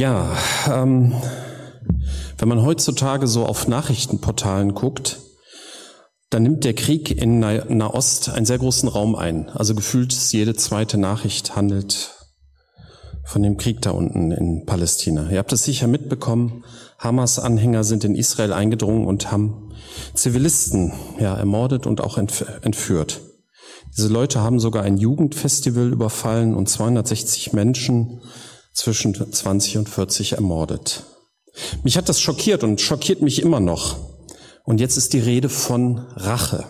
Ja, ähm, wenn man heutzutage so auf Nachrichtenportalen guckt, dann nimmt der Krieg in Nahost einen sehr großen Raum ein. Also gefühlt jede zweite Nachricht handelt von dem Krieg da unten in Palästina. Ihr habt es sicher mitbekommen. Hamas-Anhänger sind in Israel eingedrungen und haben Zivilisten ja, ermordet und auch entführt. Diese Leute haben sogar ein Jugendfestival überfallen und 260 Menschen zwischen 20 und 40 ermordet. Mich hat das schockiert und schockiert mich immer noch. Und jetzt ist die Rede von Rache.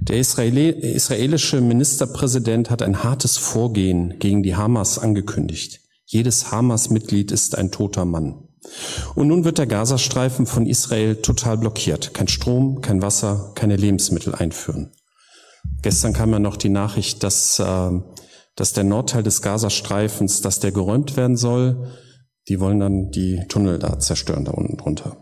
Der Israeli israelische Ministerpräsident hat ein hartes Vorgehen gegen die Hamas angekündigt. Jedes Hamas-Mitglied ist ein toter Mann. Und nun wird der Gazastreifen von Israel total blockiert. Kein Strom, kein Wasser, keine Lebensmittel einführen. Gestern kam ja noch die Nachricht, dass, äh, dass der Nordteil des Gazastreifens, dass der geräumt werden soll. Die wollen dann die Tunnel da zerstören, da unten drunter.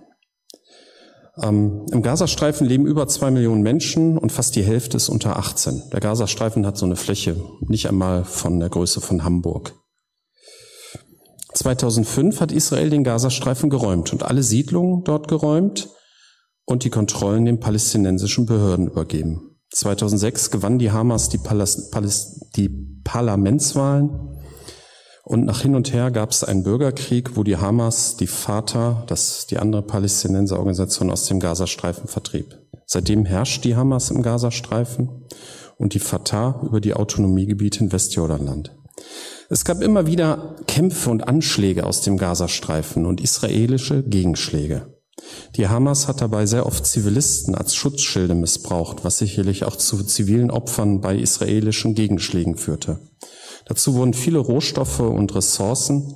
Ähm, Im Gazastreifen leben über zwei Millionen Menschen und fast die Hälfte ist unter 18. Der Gazastreifen hat so eine Fläche nicht einmal von der Größe von Hamburg. 2005 hat Israel den Gazastreifen geräumt und alle Siedlungen dort geräumt und die Kontrollen den palästinensischen Behörden übergeben. 2006 gewann die Hamas die, Palas, die Parlamentswahlen und nach hin und her gab es einen Bürgerkrieg, wo die Hamas die Fatah, das die andere Palästinenserorganisation aus dem Gazastreifen vertrieb. Seitdem herrscht die Hamas im Gazastreifen und die Fatah über die Autonomiegebiete in Westjordanland. Es gab immer wieder Kämpfe und Anschläge aus dem Gazastreifen und israelische Gegenschläge. Die Hamas hat dabei sehr oft Zivilisten als Schutzschilde missbraucht, was sicherlich auch zu zivilen Opfern bei israelischen Gegenschlägen führte. Dazu wurden viele Rohstoffe und Ressourcen,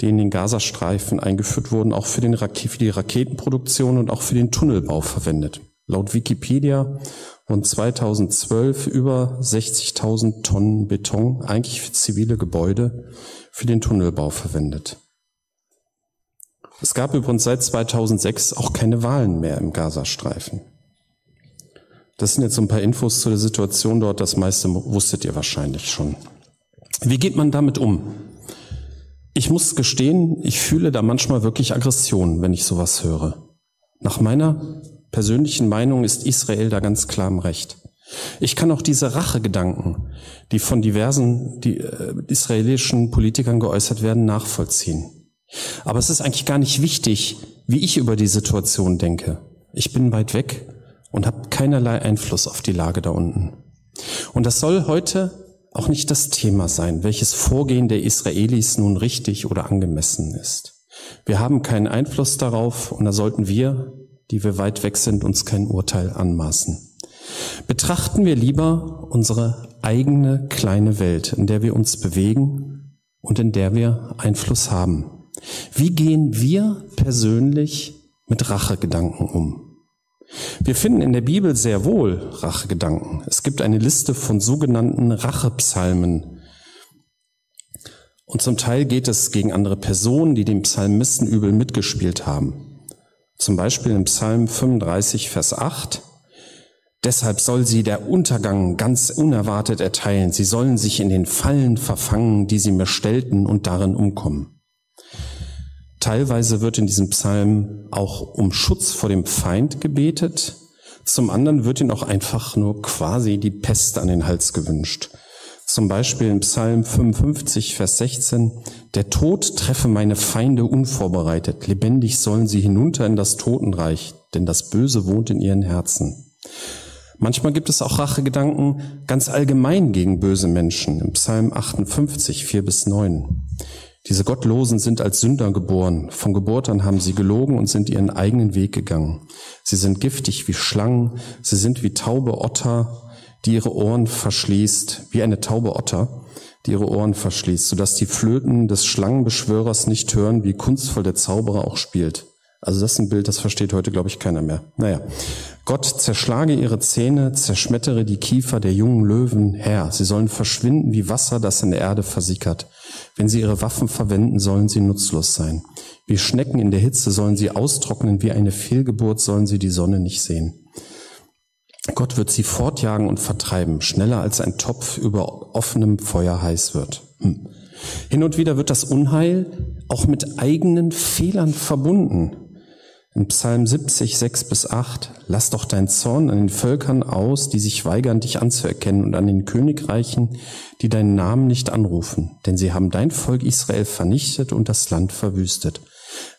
die in den Gazastreifen eingeführt wurden, auch für, für die Raketenproduktion und auch für den Tunnelbau verwendet. Laut Wikipedia wurden 2012 über 60.000 Tonnen Beton, eigentlich für zivile Gebäude, für den Tunnelbau verwendet. Es gab übrigens seit 2006 auch keine Wahlen mehr im Gazastreifen. Das sind jetzt so ein paar Infos zu der Situation dort. Das meiste wusstet ihr wahrscheinlich schon. Wie geht man damit um? Ich muss gestehen, ich fühle da manchmal wirklich Aggression, wenn ich sowas höre. Nach meiner persönlichen Meinung ist Israel da ganz klar im Recht. Ich kann auch diese Rachegedanken, die von diversen die, äh, israelischen Politikern geäußert werden, nachvollziehen. Aber es ist eigentlich gar nicht wichtig, wie ich über die Situation denke. Ich bin weit weg und habe keinerlei Einfluss auf die Lage da unten. Und das soll heute auch nicht das Thema sein, welches Vorgehen der Israelis nun richtig oder angemessen ist. Wir haben keinen Einfluss darauf und da sollten wir, die wir weit weg sind, uns kein Urteil anmaßen. Betrachten wir lieber unsere eigene kleine Welt, in der wir uns bewegen und in der wir Einfluss haben. Wie gehen wir persönlich mit Rachegedanken um? Wir finden in der Bibel sehr wohl Rachegedanken. Es gibt eine Liste von sogenannten Rachepsalmen. Und zum Teil geht es gegen andere Personen, die dem Psalmisten übel mitgespielt haben. Zum Beispiel im Psalm 35, Vers 8. Deshalb soll sie der Untergang ganz unerwartet erteilen. Sie sollen sich in den Fallen verfangen, die sie mir stellten und darin umkommen. Teilweise wird in diesem Psalm auch um Schutz vor dem Feind gebetet. Zum anderen wird ihnen auch einfach nur quasi die Pest an den Hals gewünscht. Zum Beispiel im Psalm 55, Vers 16, der Tod treffe meine Feinde unvorbereitet, lebendig sollen sie hinunter in das Totenreich, denn das Böse wohnt in ihren Herzen. Manchmal gibt es auch Rachegedanken ganz allgemein gegen böse Menschen, im Psalm 58, 4 bis 9. Diese Gottlosen sind als Sünder geboren. Von Geburt an haben sie gelogen und sind ihren eigenen Weg gegangen. Sie sind giftig wie Schlangen. Sie sind wie taube Otter, die ihre Ohren verschließt, wie eine taube Otter, die ihre Ohren verschließt, sodass die Flöten des Schlangenbeschwörers nicht hören, wie kunstvoll der Zauberer auch spielt. Also das ist ein Bild, das versteht heute, glaube ich, keiner mehr. Naja. Gott zerschlage ihre Zähne, zerschmettere die Kiefer der jungen Löwen, Herr. Sie sollen verschwinden wie Wasser, das in der Erde versickert. Wenn sie ihre Waffen verwenden, sollen sie nutzlos sein. Wie Schnecken in der Hitze sollen sie austrocknen, wie eine Fehlgeburt sollen sie die Sonne nicht sehen. Gott wird sie fortjagen und vertreiben, schneller als ein Topf über offenem Feuer heiß wird. Hm. Hin und wieder wird das Unheil auch mit eigenen Fehlern verbunden. In Psalm 70, 6 bis 8, lass doch dein Zorn an den Völkern aus, die sich weigern, dich anzuerkennen, und an den Königreichen, die deinen Namen nicht anrufen, denn sie haben dein Volk Israel vernichtet und das Land verwüstet.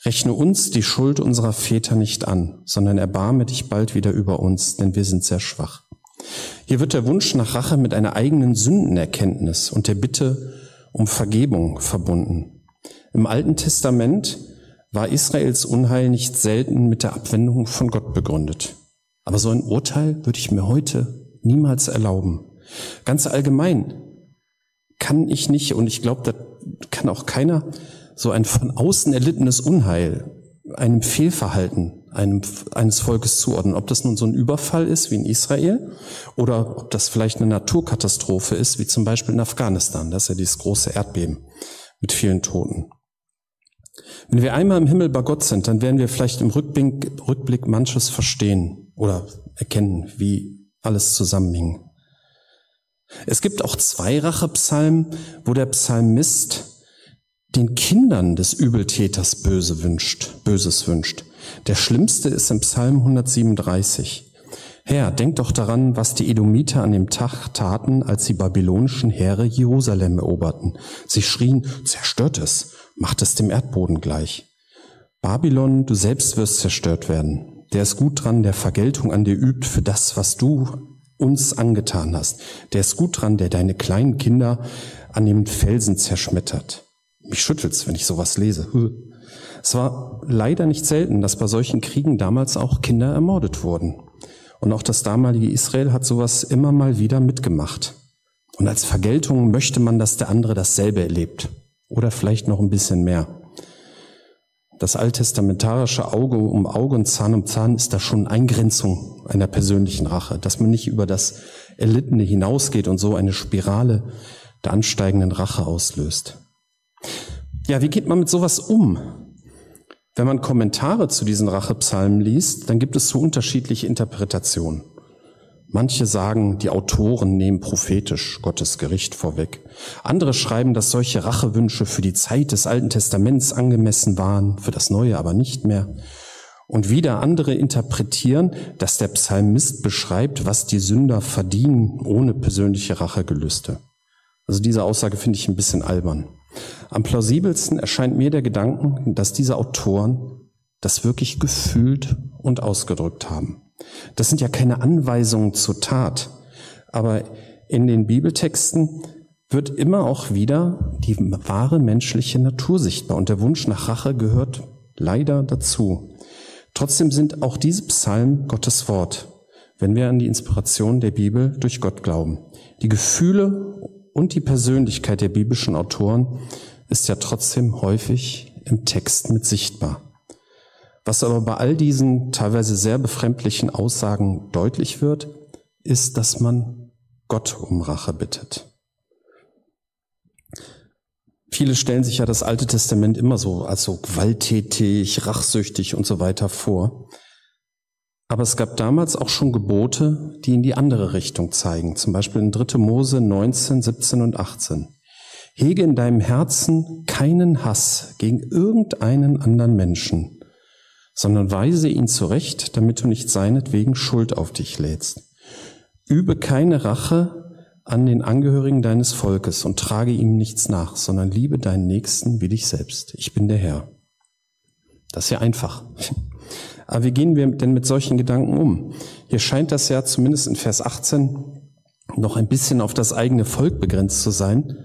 Rechne uns die Schuld unserer Väter nicht an, sondern erbarme dich bald wieder über uns, denn wir sind sehr schwach. Hier wird der Wunsch nach Rache mit einer eigenen Sündenerkenntnis und der Bitte um Vergebung verbunden. Im Alten Testament war Israels Unheil nicht selten mit der Abwendung von Gott begründet. Aber so ein Urteil würde ich mir heute niemals erlauben. Ganz allgemein kann ich nicht, und ich glaube, da kann auch keiner, so ein von außen erlittenes Unheil einem Fehlverhalten einem, eines Volkes zuordnen. Ob das nun so ein Überfall ist wie in Israel oder ob das vielleicht eine Naturkatastrophe ist, wie zum Beispiel in Afghanistan. Das ist ja dieses große Erdbeben mit vielen Toten. Wenn wir einmal im Himmel bei Gott sind, dann werden wir vielleicht im Rückblick, Rückblick manches verstehen oder erkennen, wie alles zusammenhing. Es gibt auch zwei Rachepsalmen, wo der Psalmist den Kindern des Übeltäters Böse wünscht, Böses wünscht. Der schlimmste ist im Psalm 137. Herr, denk doch daran, was die Edomiter an dem Tag taten, als die babylonischen Heere Jerusalem eroberten. Sie schrien, zerstört es, macht es dem Erdboden gleich. Babylon, du selbst wirst zerstört werden. Der ist gut dran, der Vergeltung an dir übt für das, was du uns angetan hast. Der ist gut dran, der deine kleinen Kinder an dem Felsen zerschmettert. Mich schüttelt's, wenn ich sowas lese. Es war leider nicht selten, dass bei solchen Kriegen damals auch Kinder ermordet wurden. Und auch das damalige Israel hat sowas immer mal wieder mitgemacht. Und als Vergeltung möchte man, dass der andere dasselbe erlebt. Oder vielleicht noch ein bisschen mehr. Das alttestamentarische Auge um Auge und Zahn um Zahn ist da schon Eingrenzung einer persönlichen Rache, dass man nicht über das Erlittene hinausgeht und so eine Spirale der ansteigenden Rache auslöst. Ja, wie geht man mit sowas um? Wenn man Kommentare zu diesen Rachepsalmen liest, dann gibt es so unterschiedliche Interpretationen. Manche sagen, die Autoren nehmen prophetisch Gottes Gericht vorweg. Andere schreiben, dass solche Rachewünsche für die Zeit des Alten Testaments angemessen waren, für das Neue aber nicht mehr. Und wieder andere interpretieren, dass der Psalmist beschreibt, was die Sünder verdienen, ohne persönliche Rachegelüste. Also diese Aussage finde ich ein bisschen albern. Am plausibelsten erscheint mir der Gedanken, dass diese Autoren das wirklich gefühlt und ausgedrückt haben. Das sind ja keine Anweisungen zur Tat, aber in den Bibeltexten wird immer auch wieder die wahre menschliche Natur sichtbar und der Wunsch nach Rache gehört leider dazu. Trotzdem sind auch diese Psalmen Gottes Wort, wenn wir an die Inspiration der Bibel durch Gott glauben. Die Gefühle und die Persönlichkeit der biblischen Autoren ist ja trotzdem häufig im Text mit sichtbar. Was aber bei all diesen teilweise sehr befremdlichen Aussagen deutlich wird, ist, dass man Gott um Rache bittet. Viele stellen sich ja das Alte Testament immer so als so gewalttätig, rachsüchtig und so weiter vor. Aber es gab damals auch schon Gebote, die in die andere Richtung zeigen. Zum Beispiel in 3. Mose 19, 17 und 18. Hege in deinem Herzen keinen Hass gegen irgendeinen anderen Menschen, sondern weise ihn zurecht, damit du nicht seinetwegen Schuld auf dich lädst. Übe keine Rache an den Angehörigen deines Volkes und trage ihm nichts nach, sondern liebe deinen Nächsten wie dich selbst. Ich bin der Herr. Das ist ja einfach. Aber wie gehen wir denn mit solchen Gedanken um? Hier scheint das ja zumindest in Vers 18 noch ein bisschen auf das eigene Volk begrenzt zu sein.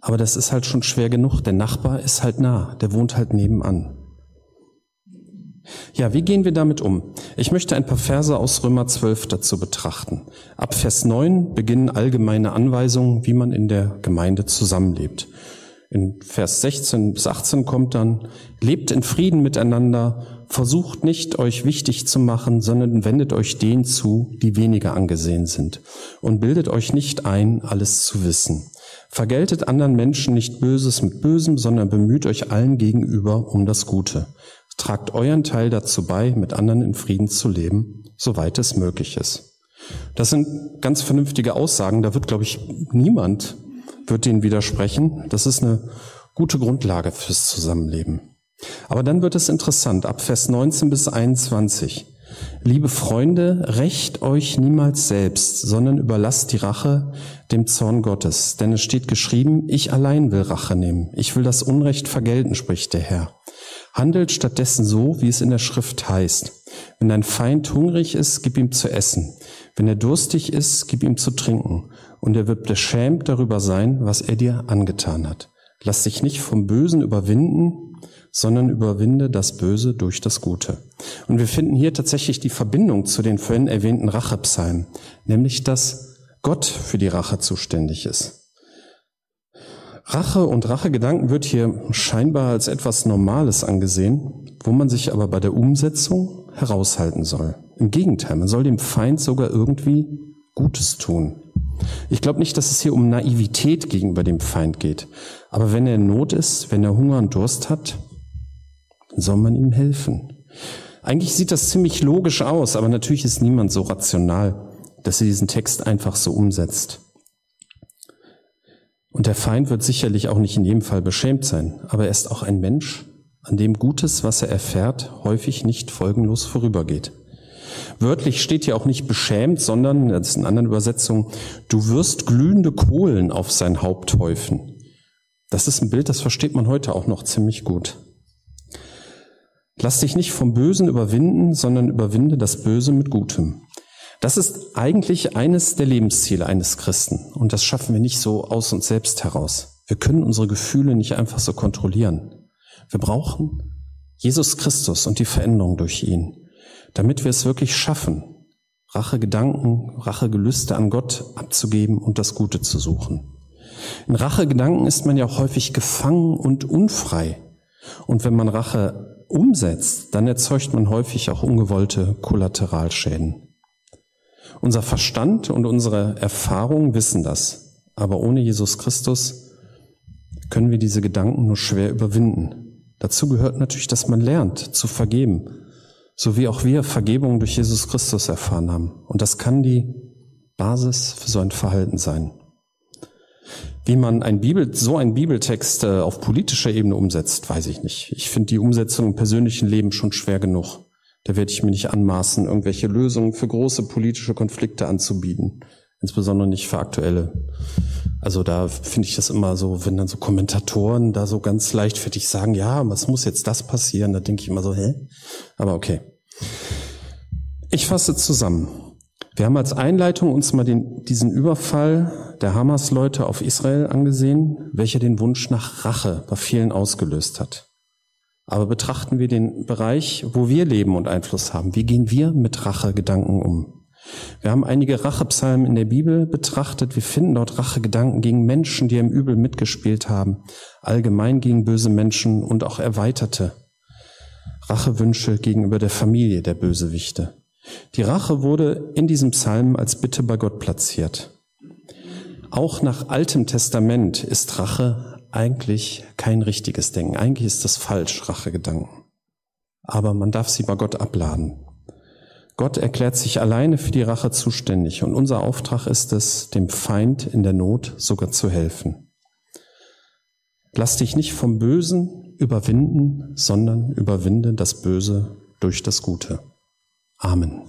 Aber das ist halt schon schwer genug. Der Nachbar ist halt nah, der wohnt halt nebenan. Ja, wie gehen wir damit um? Ich möchte ein paar Verse aus Römer 12 dazu betrachten. Ab Vers 9 beginnen allgemeine Anweisungen, wie man in der Gemeinde zusammenlebt. In Vers 16 bis 18 kommt dann, lebt in Frieden miteinander, versucht nicht, euch wichtig zu machen, sondern wendet euch denen zu, die weniger angesehen sind, und bildet euch nicht ein, alles zu wissen. Vergeltet anderen Menschen nicht Böses mit Bösem, sondern bemüht euch allen gegenüber um das Gute. Tragt euren Teil dazu bei, mit anderen in Frieden zu leben, soweit es möglich ist. Das sind ganz vernünftige Aussagen. Da wird, glaube ich, niemand wird denen widersprechen. Das ist eine Gute Grundlage fürs Zusammenleben. Aber dann wird es interessant, ab Vers 19 bis 21. Liebe Freunde, rächt euch niemals selbst, sondern überlasst die Rache dem Zorn Gottes. Denn es steht geschrieben, ich allein will Rache nehmen. Ich will das Unrecht vergelten, spricht der Herr. Handelt stattdessen so, wie es in der Schrift heißt. Wenn dein Feind hungrig ist, gib ihm zu essen. Wenn er durstig ist, gib ihm zu trinken. Und er wird beschämt darüber sein, was er dir angetan hat. Lass dich nicht vom Bösen überwinden, sondern überwinde das Böse durch das Gute. Und wir finden hier tatsächlich die Verbindung zu den vorhin erwähnten Rachepsalmen, nämlich dass Gott für die Rache zuständig ist. Rache und Rachegedanken wird hier scheinbar als etwas Normales angesehen, wo man sich aber bei der Umsetzung heraushalten soll. Im Gegenteil, man soll dem Feind sogar irgendwie Gutes tun. Ich glaube nicht, dass es hier um Naivität gegenüber dem Feind geht. Aber wenn er in Not ist, wenn er Hunger und Durst hat, soll man ihm helfen. Eigentlich sieht das ziemlich logisch aus, aber natürlich ist niemand so rational, dass er diesen Text einfach so umsetzt. Und der Feind wird sicherlich auch nicht in jedem Fall beschämt sein, aber er ist auch ein Mensch, an dem Gutes, was er erfährt, häufig nicht folgenlos vorübergeht. Wörtlich steht hier auch nicht beschämt, sondern, das ist in anderen Übersetzungen, du wirst glühende Kohlen auf sein Haupt häufen. Das ist ein Bild, das versteht man heute auch noch ziemlich gut. Lass dich nicht vom Bösen überwinden, sondern überwinde das Böse mit Gutem. Das ist eigentlich eines der Lebensziele eines Christen. Und das schaffen wir nicht so aus uns selbst heraus. Wir können unsere Gefühle nicht einfach so kontrollieren. Wir brauchen Jesus Christus und die Veränderung durch ihn, damit wir es wirklich schaffen, Rachegedanken, Rachegelüste an Gott abzugeben und das Gute zu suchen. In Rachegedanken ist man ja auch häufig gefangen und unfrei. Und wenn man Rache umsetzt, dann erzeugt man häufig auch ungewollte Kollateralschäden. Unser Verstand und unsere Erfahrung wissen das, aber ohne Jesus Christus können wir diese Gedanken nur schwer überwinden. Dazu gehört natürlich, dass man lernt zu vergeben, so wie auch wir Vergebung durch Jesus Christus erfahren haben. Und das kann die Basis für so ein Verhalten sein. Wie man ein Bibel, so einen Bibeltext äh, auf politischer Ebene umsetzt, weiß ich nicht. Ich finde die Umsetzung im persönlichen Leben schon schwer genug. Da werde ich mir nicht anmaßen, irgendwelche Lösungen für große politische Konflikte anzubieten. Insbesondere nicht für aktuelle. Also da finde ich das immer so, wenn dann so Kommentatoren da so ganz leichtfertig sagen, ja, was muss jetzt das passieren? Da denke ich immer so, hä? Aber okay. Ich fasse zusammen. Wir haben als Einleitung uns mal den, diesen Überfall der Hamas-Leute auf Israel angesehen, welcher den Wunsch nach Rache bei vielen ausgelöst hat. Aber betrachten wir den Bereich, wo wir leben und Einfluss haben. Wie gehen wir mit Rachegedanken um? Wir haben einige Rachepsalmen in der Bibel betrachtet. Wir finden dort Rachegedanken gegen Menschen, die im Übel mitgespielt haben, allgemein gegen böse Menschen und auch erweiterte Rachewünsche gegenüber der Familie der Bösewichte. Die Rache wurde in diesem Psalm als Bitte bei Gott platziert. Auch nach Altem Testament ist Rache eigentlich kein richtiges Denken. Eigentlich ist das falsch, Rachegedanken. Aber man darf sie bei Gott abladen. Gott erklärt sich alleine für die Rache zuständig und unser Auftrag ist es, dem Feind in der Not sogar zu helfen. Lass dich nicht vom Bösen überwinden, sondern überwinde das Böse durch das Gute. Amen.